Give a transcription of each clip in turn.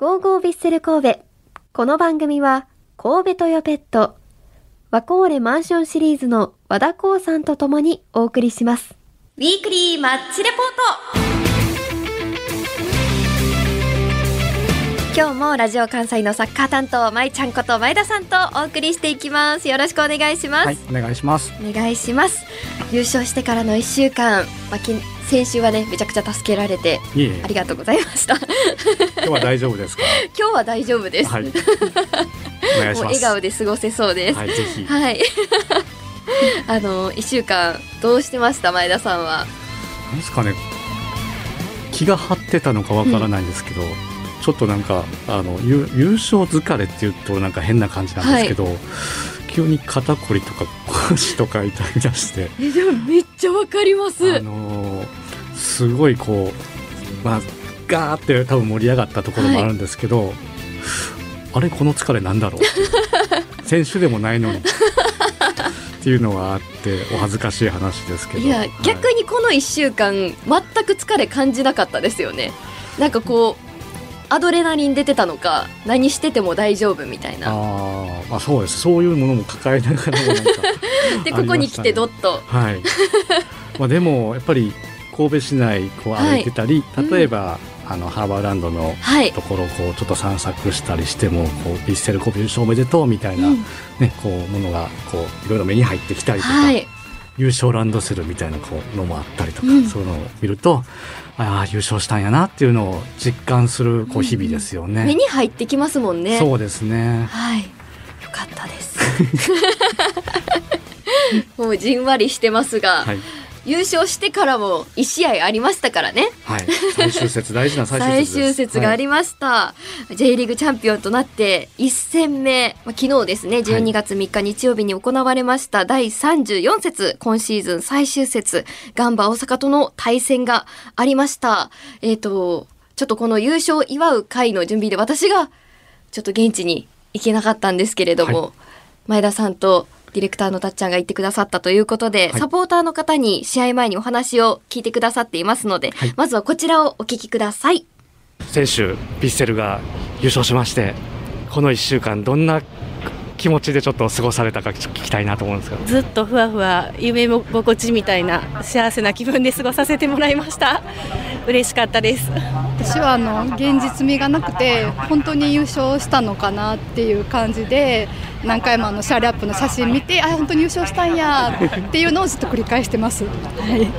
ゴーゴービッセル神戸。この番組は、神戸トヨペット、ワコーレマンションシリーズの和田光さんと共にお送りします。ウィークリーマッチレポート今日もラジオ関西のサッカー担当、まいちゃんこと前田さんとお送りしていきます。よろしくお願いします。はい、お願いします。お願いします。優勝してからの1週間、まあ、き先週はね、めちゃくちゃ助けられて、ありがとうございました。今日は大丈夫ですか？今日は大丈夫です。はい。もう笑顔で過ごせそうです。はい、ぜひ。はい。あの一週間どうしてました？前田さんは。ですかね。気が張ってたのかわからないんですけど、ちょっとなんかあの優優勝疲れっていうとなんか変な感じなんですけど、急に肩こりとか腰とか痛み出して、えでもめっちゃわかりまあのーすごいこうまあガーって多分盛り上がったところもあるんですけど、あれこの疲れなんだろう？選手でもないのに。っていうのがあってお恥ずかしい話ですけど。いやはい。逆にこの1週間全く疲れ感じなかったですよね。なんかこうアドレナリン出てたのか何してても大丈夫みたいな。あーまあそうです。そういうものも抱えながらもなんか でここに来てドッと。はい。まあでもやっぱり神戸市内こう歩いてたり、うん例えば、あのハーバーランドのはい。ところをこうちょっと散策したりしてもこうヴィッセル神戸優勝おめでとうみたいな、うんねこうものがこういろいろ目に入ってきたりとか、はい。優勝ランドセルみたいなこうのもあったりとか、うんそういうのを見るとああ優勝したんやなっていうのを実感するこう日々ですよね。目に入ってきますもんね。そうですね。はい。よかったです。もうじんわりしてますが、はい優勝してからも1試合ありましたからね。はい。最終節大事な 最終最節です。終節がありました、J リーグチャンピオンとなって1戦目、まあ、昨日ですね12月3日日曜日に行われました第34節今シーズン最終節ガンバ大阪との対戦がありました。えっ、とちょっとこの優勝を祝う会の準備で私がちょっと現地に行けなかったんですけれども、はい。前田さんとディレクターのたっちゃんが言ってくださったということで、はいサポーターの方に試合前にお話を聞いてくださっていますので、はいまずはこちらをお聞きください。選手ヴィッセルが優勝しましてこの1週間どんな気持ちでちょっと過ごされたかちょっと聞きたいなと思うんですがずっとふわふわ夢心地みたいな幸せな気分で過ごさせてもらいました。嬉しかったです。私はあの現実味がなくて本当に優勝したのかなっていう感じで何回もあのシャーリアップの写真見てあ本当に優勝したんやっていうのをずっと繰り返してます。はい。今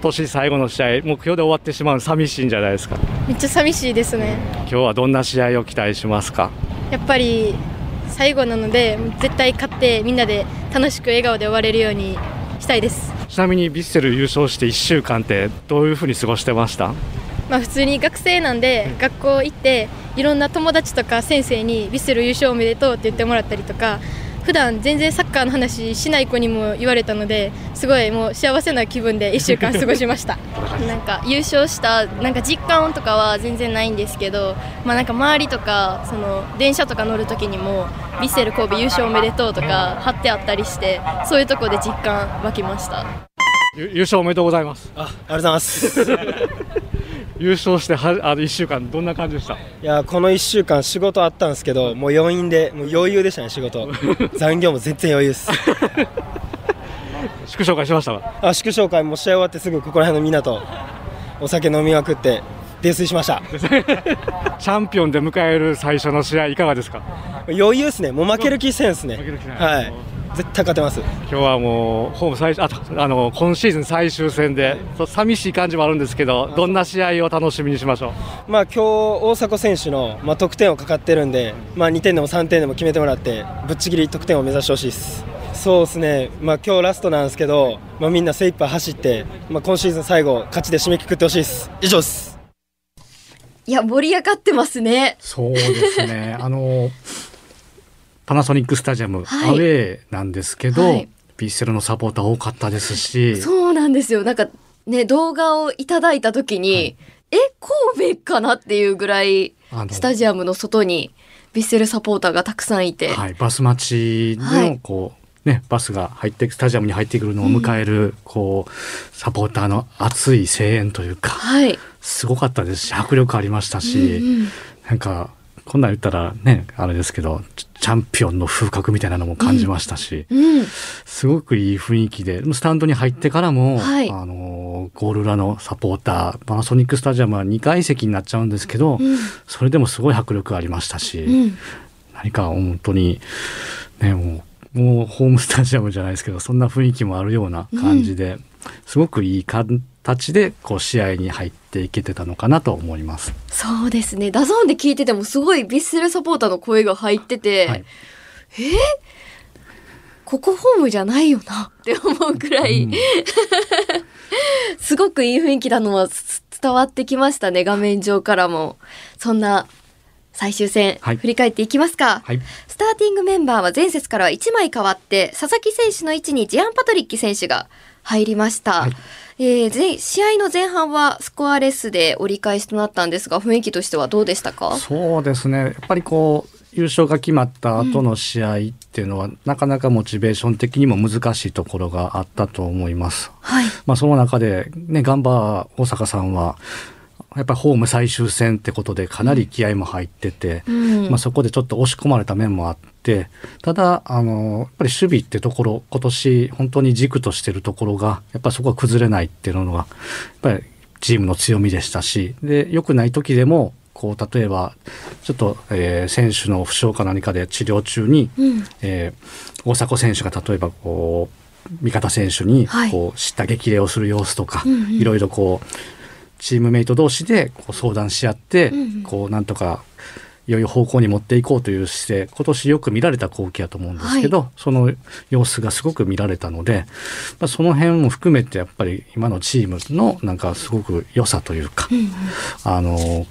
年最後の試合目標で終わってしまうの寂しいんじゃないですか。めっちゃ寂しいですね。今日はどんな試合を期待しますか？やっぱり最後なので絶対勝ってみんなで楽しく笑顔で終われるようにしたいです。ちなみにヴィッセル優勝して1週間ってどういうふうに過ごしてました？まあ普通に学生なんで学校行っていろんな友達とか先生に「ヴィッセル優勝おめでとう」って言ってもらったりとか普段全然サッカーの話しない子にも言われたのですごいもう幸せな気分で1週間過ごしました。なんか優勝したなんか実感とかは全然ないんですけど、まあ、なんか周りとかその電車とか乗る時にも「ヴィッセル神戸優勝おめでとう」とか貼ってあったりしてそういうとこで実感湧きました。ゆ優勝おめでとうございます。あありがとうございます。優勝してはあの1週間どんな感じでした？いやこの1週間仕事あったんですけどもう余韻でもう余裕でしたね仕事。残業も全然余裕です。祝勝会しました？かあ祝勝会も試合終わってすぐここら辺のみんなとお酒飲みまくって泥酔しました。チャンピオンで迎える最初の試合いかがですか？余裕ですね。もう負ける気せんですね。はい。絶対勝てます。今日はもうホーム最初あとあの今シーズン最終戦でそう寂しい感じもあるんですけどどんな試合を楽しみにしましょう？まあ今日大迫選手の、まあ、得点をかかってるんで、まあ、2点でも3点でも決めてもらってぶっちぎり得点を目指してほしいです。そうですね、まあ今日ラストなんですけど、まあ、みんな精一杯走って、まあ、今シーズン最後勝ちで締めくくってほしいです。以上ですいや盛り上がってますね。そうですね。あのパナソニックスタジアム、はい。アウェーなんですけど、はい。ッセルのサポーター多かったですし。そうなんですよ。なんかね動画をいただいた時に、え神戸かなっていうぐらいスタジアムの外にヴィッセルサポーターがたくさんいて、はい、バス待ちのはい。こう、ね、バスが入ってスタジアムに入ってくるのを迎える、こうサポーターの熱い声援というか。はい。すごかったですし迫力ありましたし、うんうんなんかこんなん言ったらねあれですけどチチャンピオンの風格みたいなのも感じましたし、うん。すごくいい雰囲気でスタンドに入ってからも、はいあのゴール裏のサポーターパナソニックスタジアムは2階席になっちゃうんですけど、うん。それでもすごい迫力ありましたし、うん。何か本当にねもうもうホームスタジアムじゃないですけどそんな雰囲気もあるような感じで、すごくいい形でこう試合に入っていけてたのかなと思います。そうですね。 DAZN で聞いててもすごいヴィッセルサポーターの声が入ってて、はいここホームじゃないよなって思うくらい、うん すごくいい雰囲気なのはつ伝わってきましたね、画面上からも。そんな最終戦、はい振り返っていきますか。はいスターティングメンバーは前節からは1枚変わって、佐々木選手の位置にジェアン・パトリッキ選手が入りました。はいえー前試合の前半はスコアレスで折り返しとなったんですが、雰囲気としてはどうでしたか？そうですねやっぱりこう優勝が決まった後の試合っていうのは、なかなかモチベーション的にも難しいところがあったと思います。はい。まあ、その中で、ね、ガンバ大阪さんはやっぱりホーム最終戦ってことでかなり気合も入ってて、うんまあ、そこでちょっと押し込まれた面もあってただあのやっぱり守備ってところ今年本当に軸としてるところがやっぱりそこは崩れないっていうのがやっぱりチームの強みでしたしで良くない時でもこう例えばちょっと、えー選手の負傷か何かで治療中に、うん。えー大迫選手が例えばこう味方選手にはい。こう叱咤激励をする様子とか、うんうん。いろいろこうチームメイト同士でこう相談し合って、うんうん。こうなんとかいよいよ方向に持っていこうという姿勢今年よく見られた光景だと思うんですけど、その様子がすごく見られたので、まあ、その辺も含めてやっぱり今のチームのなんかすごく良さというか、あの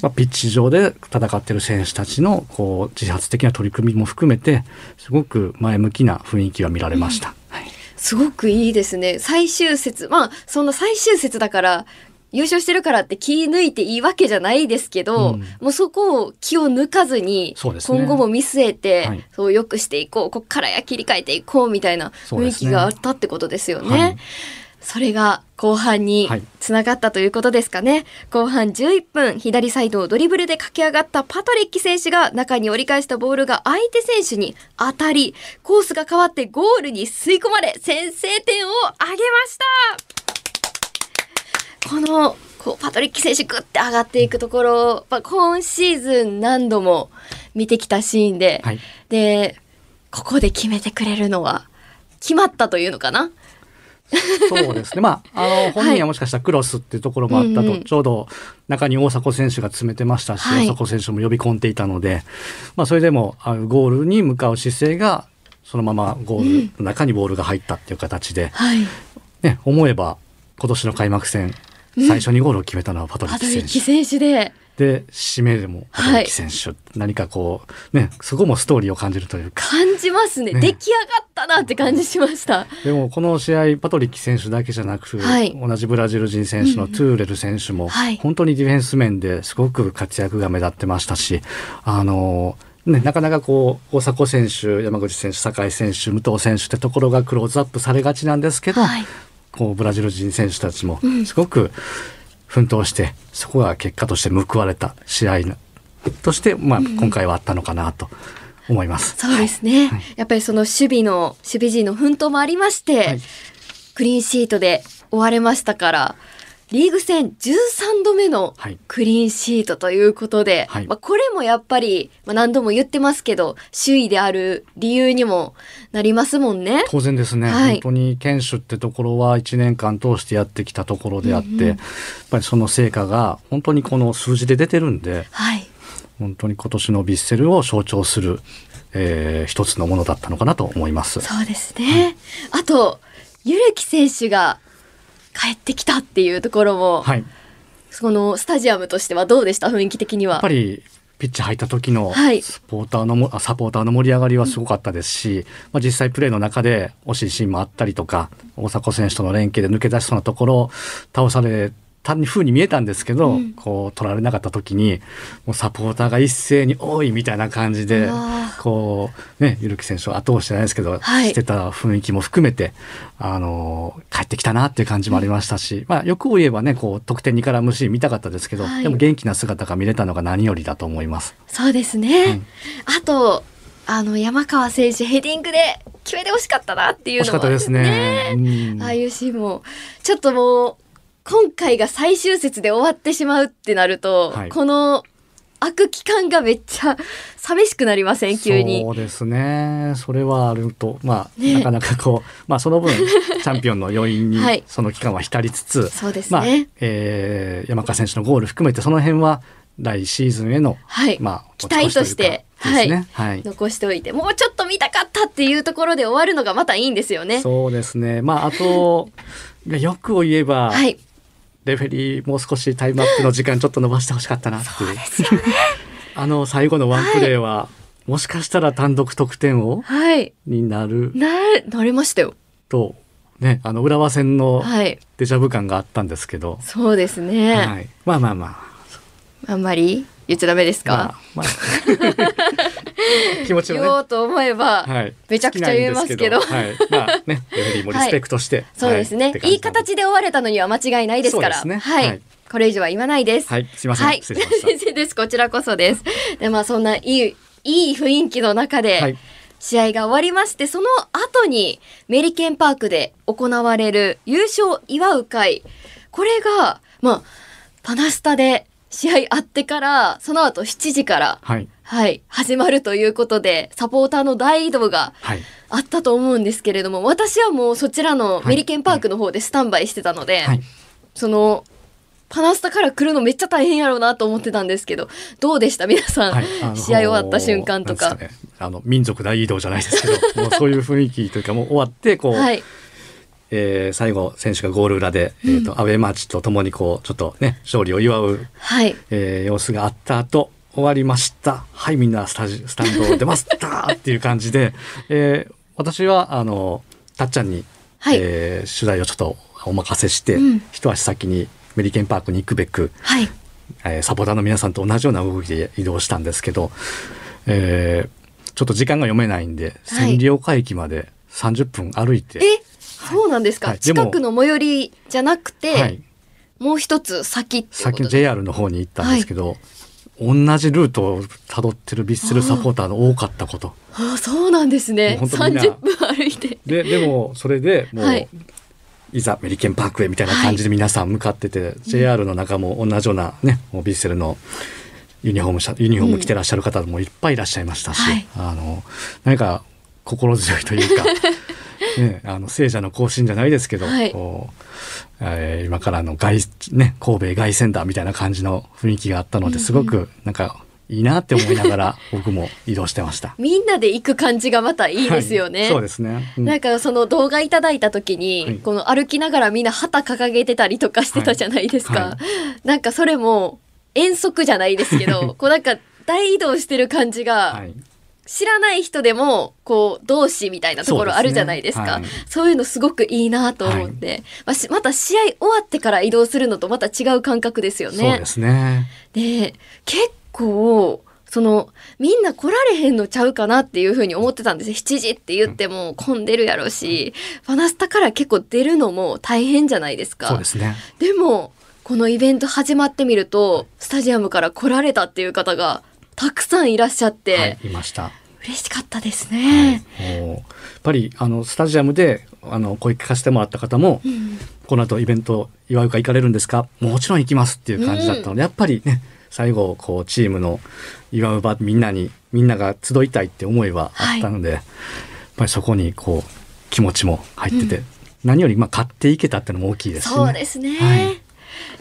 まあ、ピッチ上で戦ってる選手たちのこう自発的な取り組みも含めてすごく前向きな雰囲気が見られました。はいすごくいいですね。最終節、まあ、そんな最終節だから、優勝してるからって気抜いていいわけじゃないですけど、うん。もうそこを気を抜かずに、ね。今後も見据えて、はい。そう良くしていこう、こっからや切り替えていこうみたいな雰囲気があったってことですよね。はい。それが後半にはい。つながったということですかね。後半11分、左サイドをドリブルで駆け上がったパトリッキ選手が中に折り返したボールが相手選手に当たり、コースが変わってゴールに吸い込まれ、先制点を挙げましたこの、こう、パトリッキ選手グッて上がっていくところ、まあ、今シーズン何度も見てきたシーンで、はい。で、ここで決めてくれるのは、決まったというのかな？そうですね。まあ、あの、本人はもしかしたらクロスっていうところもあったと、うんうん。ちょうど中に大迫選手が詰めてましたし、はい。大迫選手も呼び込んでいたので、まあ、それでも、あのゴールに向かう姿勢が、そのままゴールの中にボールが入ったっていう形で、はい。ね、思えば、今年の開幕戦、最初にゴールを決めたのはパトリッパトキ選手。で、で、締めでもパトリッキ選手、何かこう、ね、そこもストーリーを感じるというか、感じますね。ね。出来上がったなって感じしました。でもこの試合パトリッキ選手だけじゃなく、はい。同じブラジル人選手のトゥーレル選手もはい。本当にディフェンス面ですごく活躍が目立ってましたしあのね、なかなかこう大迫選手山口選手酒井選手武藤選手ってところがクローズアップされがちなんですけど、はい。こうブラジル人選手たちもすごく奮闘して、そこが結果として報われた試合として、まあ、今回はあったのかなと思います。そうですね。はい。やっぱりその守備の、守備陣の奮闘もありまして、はい。クリーンシートで終われましたから、リーグ戦13度目のはいクリーンシートということで、はいまあ、これもやっぱり、まあ、何度も言ってますけど、首位である理由にもなりますもんね。当然ですね、はい本当に堅守ってところは1年間通してやってきたところであって、やっぱりその成果が本当にこの数字で出てるんではい。本当に今年のヴィッセルを象徴する、えー一つのものだったのかなと思います。そうですね。あと、ゆるき選手が帰ってきたっていうところも、はい、やそのスタジアムとしてはどうでした？雰囲気的には。っぱりピッチ入った時のはい。サポーターのも、あサポーターの盛り上がりはすごかったですし、まあ、実際プレーの中で惜しいシーンもあったりとか大迫選手との連携で抜け出しそうなところを倒されたふうに見えたんですけど、こう取られなかった時にもうサポーターが一斉に「多い!」みたいな感じであこうねゆるき選手を後押しじゃないですけど、はいしてた雰囲気も含めてあの帰ってきたなっていう感じもありましたし、まあよく言えばねこう得点に絡むシーン見たかったですけど、はいでも元気な姿が見れたのが何よりだと思います。そうですね。うんあと、あの、山川選手ヘディングで決めてほしかったなっていうのも惜しかったですね。うんああいうシーンも、ちょっともう、今回が最終節で終わってしまうってなると、はい。この、空く期間がめっちゃ寂しくなりません？急に。そうですね。それはあると。まあ、ね。なかなかこう まあその分 チャンピオンの余韻にはい。その期間は浸りつつ、そうですまあね、えー山川選手のゴール含めてその辺は来シーズンへの、はい、まあ期待として持ち越しといはい、残しておいてもうちょっと見たかったっていうところで終わるのがまたいいんですよね。そうですね。まああと いやよくを言えば、はいレフェリーもう少しタイムアップの時間ちょっと伸ばしてほしかったなっていう。あの最後のワンプレーは、もしかしたら単独得点をはい。になる。ななれましたよ。とねあの浦和戦のはい。デジャブ感があったんですけど、そうですね、はい、まあまあまあ。あんまり言っちゃダメですか、まあ、まあ 気持ち言はおうと思えば、ね、はい、めちゃくちゃ言えますけど。はい、まあねレフェリーもリスペクトして、そうですね、はいい、形で終われたのには間違いないですから。そうですね。はい、はい。これ以上は言わないです。はい。すいません、はい。失礼しました。先 生です。こちらこそです。でまあそんないいいい雰囲気の中で、はい。試合が終わりましてその後にメリケンパークで行われる優勝祝う会。これがまあパナスタで試合あってからその後7時からはい。はい始まるということでサポーターの大移動がはい。あったと思うんですけれども私はもうそちらのはい。メリケンパークの方でスタンバイしてたので、はい。そのパナスタから来るのめっちゃ大変やろうなと思ってたんですけどどうでした？皆さん、はい。あのー試合終わった瞬間とか。なんですね。あの民族大移動じゃないですけどもうそういう雰囲気というかもう終わってこう、はいえー最後選手がゴール裏で、えーとアウェーマーチとともにこうちょっとね勝利を祝うはい。えー様子があった後終わりました。はいみんなスタジスタンド出ましたっていう感じで、えー私はあのたっちゃんに、はい。えー取材をちょっとお任せして、うん。一足先にメリケンパークに行くべく、はい。えーサポーターの皆さんと同じような動きで移動したんですけど、えーちょっと時間が読めないんではい。千里岡駅まで30分歩いて、えそうなんですか、はい。近くの最寄りじゃなくて、はい、もう一つ先っていう先 JR の方に行ったんですけど、同じルートをたどってるビッセルサポーターの多かったこと。あそうなんですね。もう本当みんな。30分歩いて。ででもそれでもう、はい。い、ざメリケンパークへみたいな感じで皆さん向かってて、JR の中も同じようなねもうビッセルのユニフォームしユニフォーム着てらっしゃる方もいっぱいいらっしゃいましたし、はい。あの何か心強いというか。ね、あの聖者の行進じゃないですけど、はい。こうえー今からの外、ね、神戸凱旋だみたいな感じの雰囲気があったのですごくなんかいいなって思いながら 僕も移動してました。みんなで行く感じがまたいいですよね、はい。そうですね。うん。なんかその動画いただいた時に、はい。この歩きながらみんな旗掲げてたりとかしてたじゃないですか、はい。はなんかそれも遠足じゃないですけど こうなんか大移動してる感じが、はい知らない人でもこう同志みたいなところあるじゃないですか。そうですね。そういうのすごくいいなと思って、まあしまた試合終わってから移動するのとまた違う感覚ですよね。そうですね。で結構そのみんな来られへんのちゃうかなっていうふうに思ってたんですよ。7時って言っても混んでるやろうし、ファナスタから結構出るのも大変じゃないですか。そうですね。でもこのイベント始まってみるとスタジアムから来られたっていう方がたくさんいらっしゃって、はい、いました。嬉しかったですね、もうやっぱりあのスタジアムであの声聞かせてもらった方も、うん。この後イベント祝うか行かれるんですか？もちろん行きますっていう感じだったので、やっぱりね最後こうチームの祝う場みんなにみんなが集いたいって思いはあったので、やっぱりそこにこう気持ちも入ってて、何よりまあ買っていけたっていうのも大きいですしね。そうですね、はい。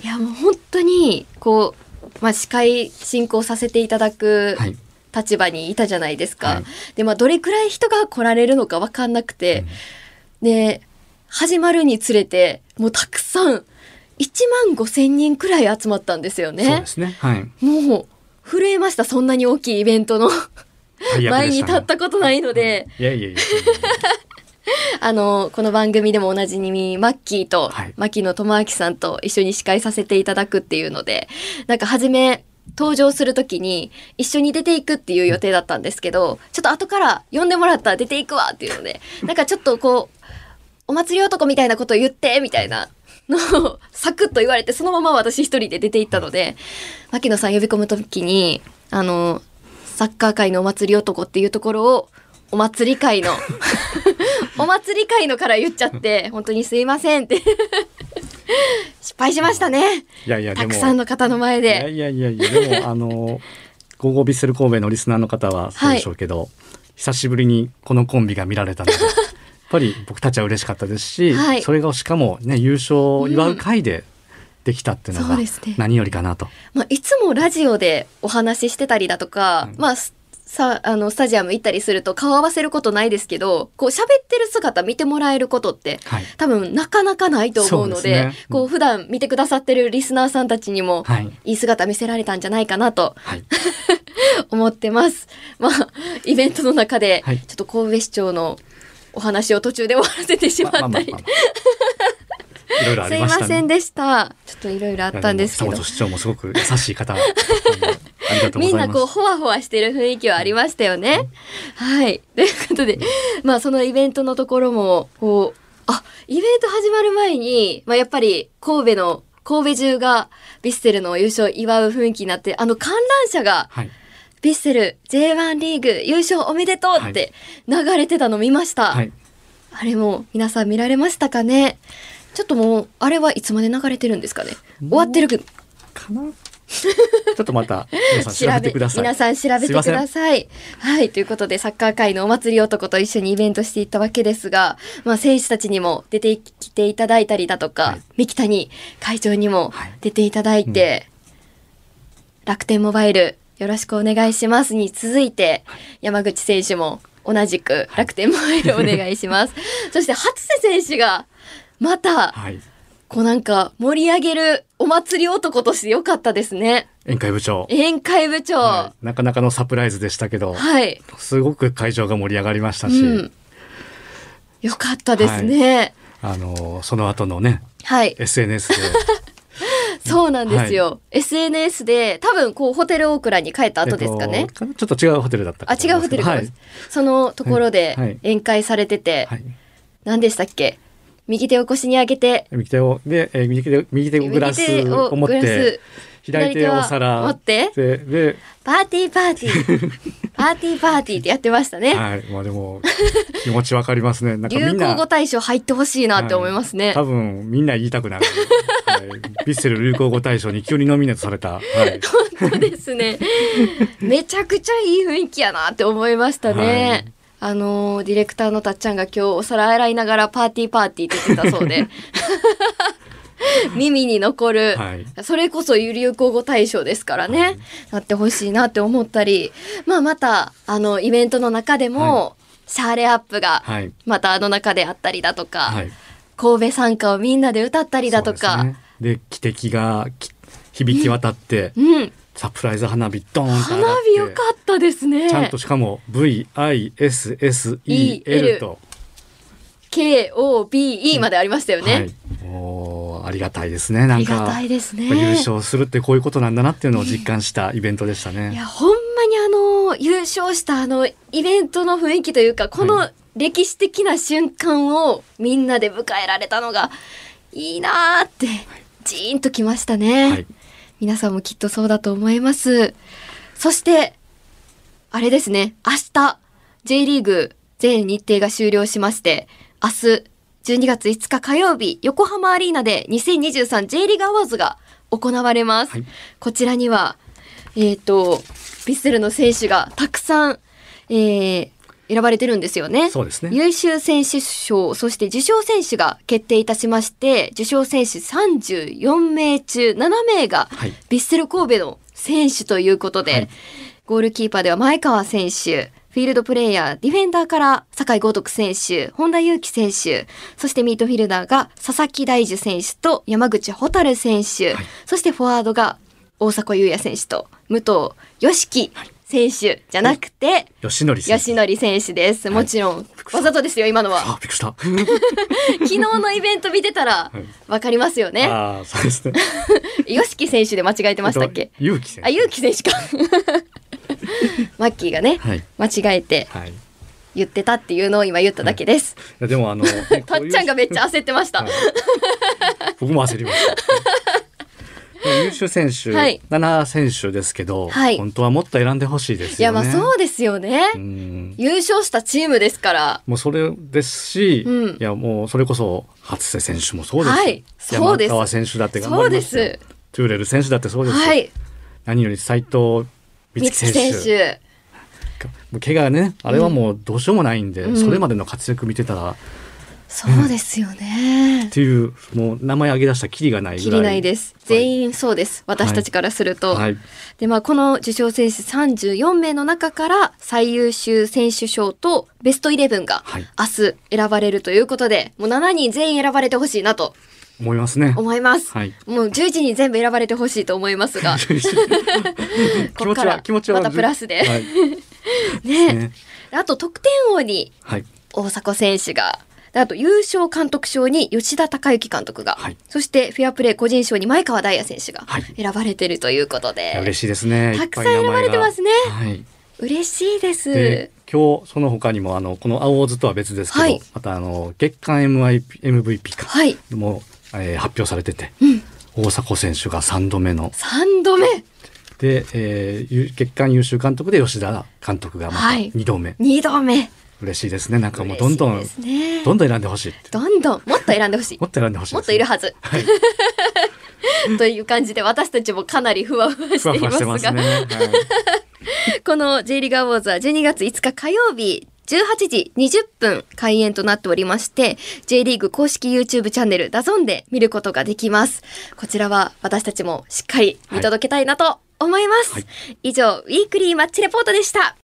い、やもう本当にこう、まあ、司会進行させていただくはい。立場にいたじゃないですか、はい。でまあどれくらい人が来られるのか分かんなくて、で始まるにつれてもうたくさん1万5千人くらい集まったんですよそうねですね。はい。もう震えましたそんなに大きいイベントの。前に立ったことないので、いやいやいや。あのこの番組でもおなじみマッキーと、はい。牧野智明さんと一緒に司会させていただくっていうのでなんか初め登場するときに一緒に出ていくっていう予定だったんですけど、ちょっと後から呼んでもらったら出ていくわっていうので、なんかちょっとこう、お祭り男みたいなことを言って、みたいなのをサクッと言われて、そのまま私一人で出て行ったので、牧野さん呼び込むときに、あの、サッカー界のお祭り男っていうところを、お祭り界の、お祭り界のから言っちゃって、本当にすいませんって。失敗しましたね。いやいやでもたくさんの方の前いやで。いやいやいやでもあの ゴーゴービッセル神戸のリスナーの方はそうでしょうけど、久しぶりにこのコンビが見られたのでやっぱり僕たちは嬉しかったですし、はいそれがしかもね優勝を祝う会でできたっていうのが何よりかなと。まあ、いつもラジオでお話ししてたりだとか、うんまあ、すさあのスタジアム行ったりすると顔合わせることないですけどこう喋ってる姿見てもらえることってはい。多分なかなかないと思うのでね。こう普段見てくださってるリスナーさんたちにもはい。いい姿見せられたんじゃないかなとはい。思ってます。まあイベントの中ではい。ちょっと神戸市長のお話を途中で終わらせてしまったり、いろいろあすいりましたね。ませんでした。ちょっといろいろあったんですけど。も。市長もすごく優しい方 ありがとうごみんざいます。なこうほわほわしてる雰囲気はありましたよね。はい。ということで、まあそのイベントのところも、こう、あ、イベント始まる前に、まあやっぱり神戸の、神戸中がヴィッセルの優勝を祝う雰囲気になって、あの観覧車がはいヴィッセル J1 リーグ優勝おめでとうって流れてたの見ました。はいあれも皆さん見られましたかね？ちょっともう、あれはいつまで流れてるんですかね？終わってるかな？ちょっとまた皆さん調べてください。皆さん調べてください。はい。ということで、サッカー界のお祭り男と一緒にイベントしていったわけですが、まあ、選手たちにも出てきていただいたりだとか、はい三木谷会長にもはい出ていただいて、楽天モバイルよろしくお願いしますに続いて、山口選手も同じく楽天モバイルお願いします。そして、初瀬選手が、また、はい。こうなんか盛り上げるお祭り男としてよかったですね。宴会部長。宴会部長。はいなかなかのサプライズでしたけど、はい。すごく会場が盛り上がりましたし、うん。よかったですね。あのその後のねはい。SNS で そうなんですよ。SNS で、多分こうホテルオークラに帰った後ですかね。えっとちょっと違うホテルだったあ、違うホテルかもはい、そのところではい宴会されてて、はい、何でしたっけ？右手を腰に上げて、右手をで、えー右手右手をグラスを持って左手をお持皿って、でで、パーティーパーティー、パーティーパーティーってやってましたね。はい、まあでも気持ちわかりますね。なんかみ流行語大賞入ってほしいなって思いますね。多分みんな言いたくなる。はい、ビッセル流行語大賞に急にノミネートされた。はい。そうですね。めちゃくちゃいい雰囲気やなって思いましたね。はいあのーディレクターのたっちゃんが今日お皿洗いながらパーティーパーティーって言ってたそうで。耳に残る、はい。それこそ流行語大賞ですからね、はい。なってほしいなって思ったり、まあまた、あの、イベントの中でも、シャーレアップが、はい。またあの中であったりだとか、はい。神戸参加をみんなで歌ったりだとか、ですね。で汽笛がき響き渡って、うん、サプライズ花火ドーンと花火よかったですね。ちゃんとしかも VISSEL と、KOBE までありましたよね。はい、もうありがたいですねなんかありがたいですね。優勝するってこういうことなんだなっていうのを実感したイベントでしたいね。や、ほんまにあの、優勝したあの、イベントの雰囲気というか、このは歴史的な瞬間をみんなで迎えられたのが、いいなーって、ジーンときましたね。はい、皆さんもきっとそうだと思います。そして、あれですね、明日、J リーグ全日程が終了しまして、明日、12月5日火曜日、横浜アリーナで 2023J リーグアワーズが行われます。はいこちらには、えっ、と、ヴィッセルの選手がたくさん、えー選ばれてるんですよね。そうですね。優秀選手賞、そして受賞選手が決定いたしまして、受賞選手34名中7名がはい。ヴィッセル神戸の選手ということで、はい。ゴールキーパーでは前川選手、フィールドプレイヤー、ディフェンダーから酒井豪徳選手、本田祐希選手、そしてミートフィルダーが佐々木大樹選手と山口蛍選手、はい。そしてフォワードが大迫勇也選手と武藤良樹選手じゃなくて、吉典選手。選手です。もちろん、わざとですよ、今のは。あびっくりした。昨日のイベント見てたらはい、わかりますよね。ああそうですね。よしき選手で間違えてましたっけ？勇気選手。あ、ゆうき選手か。マッキーがね、はい。間違えてはい。い言ってたっていうのを今言っただけです。やでもあの たっちゃんがめっちゃ焦ってました。はい。僕も焦りました優秀選手、はい。7選手ですけど、はい。本当はもっと選んでほしいですよね。いや、まあそうですよね。うん。優勝したチームですから。もうそれですし、うん。いやもうそれこそ初瀬選手もそうですし、はい。そうです。山川選手だって頑張りまそうです。トゥーレル選手だってそうですよ、はい。何より斉藤美三木月選手。怪我がねあれはもうどうしようもないんで、うん。それまでの活躍見てたら、そうですよね。っ。ていうもう名前挙げ出したきりがないぐらい。きりないです。全員そうです。私たちからすると。はい。で、まあ、この受賞選手34名の中から最優秀選手賞とベストイレブンがはい。明日選ばれるということで、もう7人全員選ばれてほしいなと。思いますね。思います。はい。もう11人全部選ばれてほしいと思います。が、気ここから気持ちはまたプラスで。はい、ね。ね。あと得点王にはい。大迫選手が、であと優勝監督賞に吉田孝之監督が、はい。そしてフェアプレー個人賞に前川大也選手がはい。選ばれてるということで、いや嬉しいですね。たくさん選ばれてますね。はい。嬉しいです。で今日その他にもあのこの青ズとは別ですけど、はい。またあの月間 MVP か、はい、もう、えー発表されてて、うん、大迫選手が3度目の。3度目。で、えーゆ月間優秀監督で吉田監督がまたはい。2度目、2度目嬉しいですね。なんかもうどんどんねどんどん選んでほしいどんどんもっと選んでほしい。もっと選んでほしいですもっといるはず。はい。という感じで私たちもかなりふわふわふわしていますが。ふわしてますね、はい。この J リーガーウォーズは12月5日火曜日18時20分開演となっておりまして J リーグ公式 YouTube チャンネルダゾンで見ることができます。こちらは私たちもしっかり見届けたいなと思います、はい。以上ウィークリーマッチレポートでした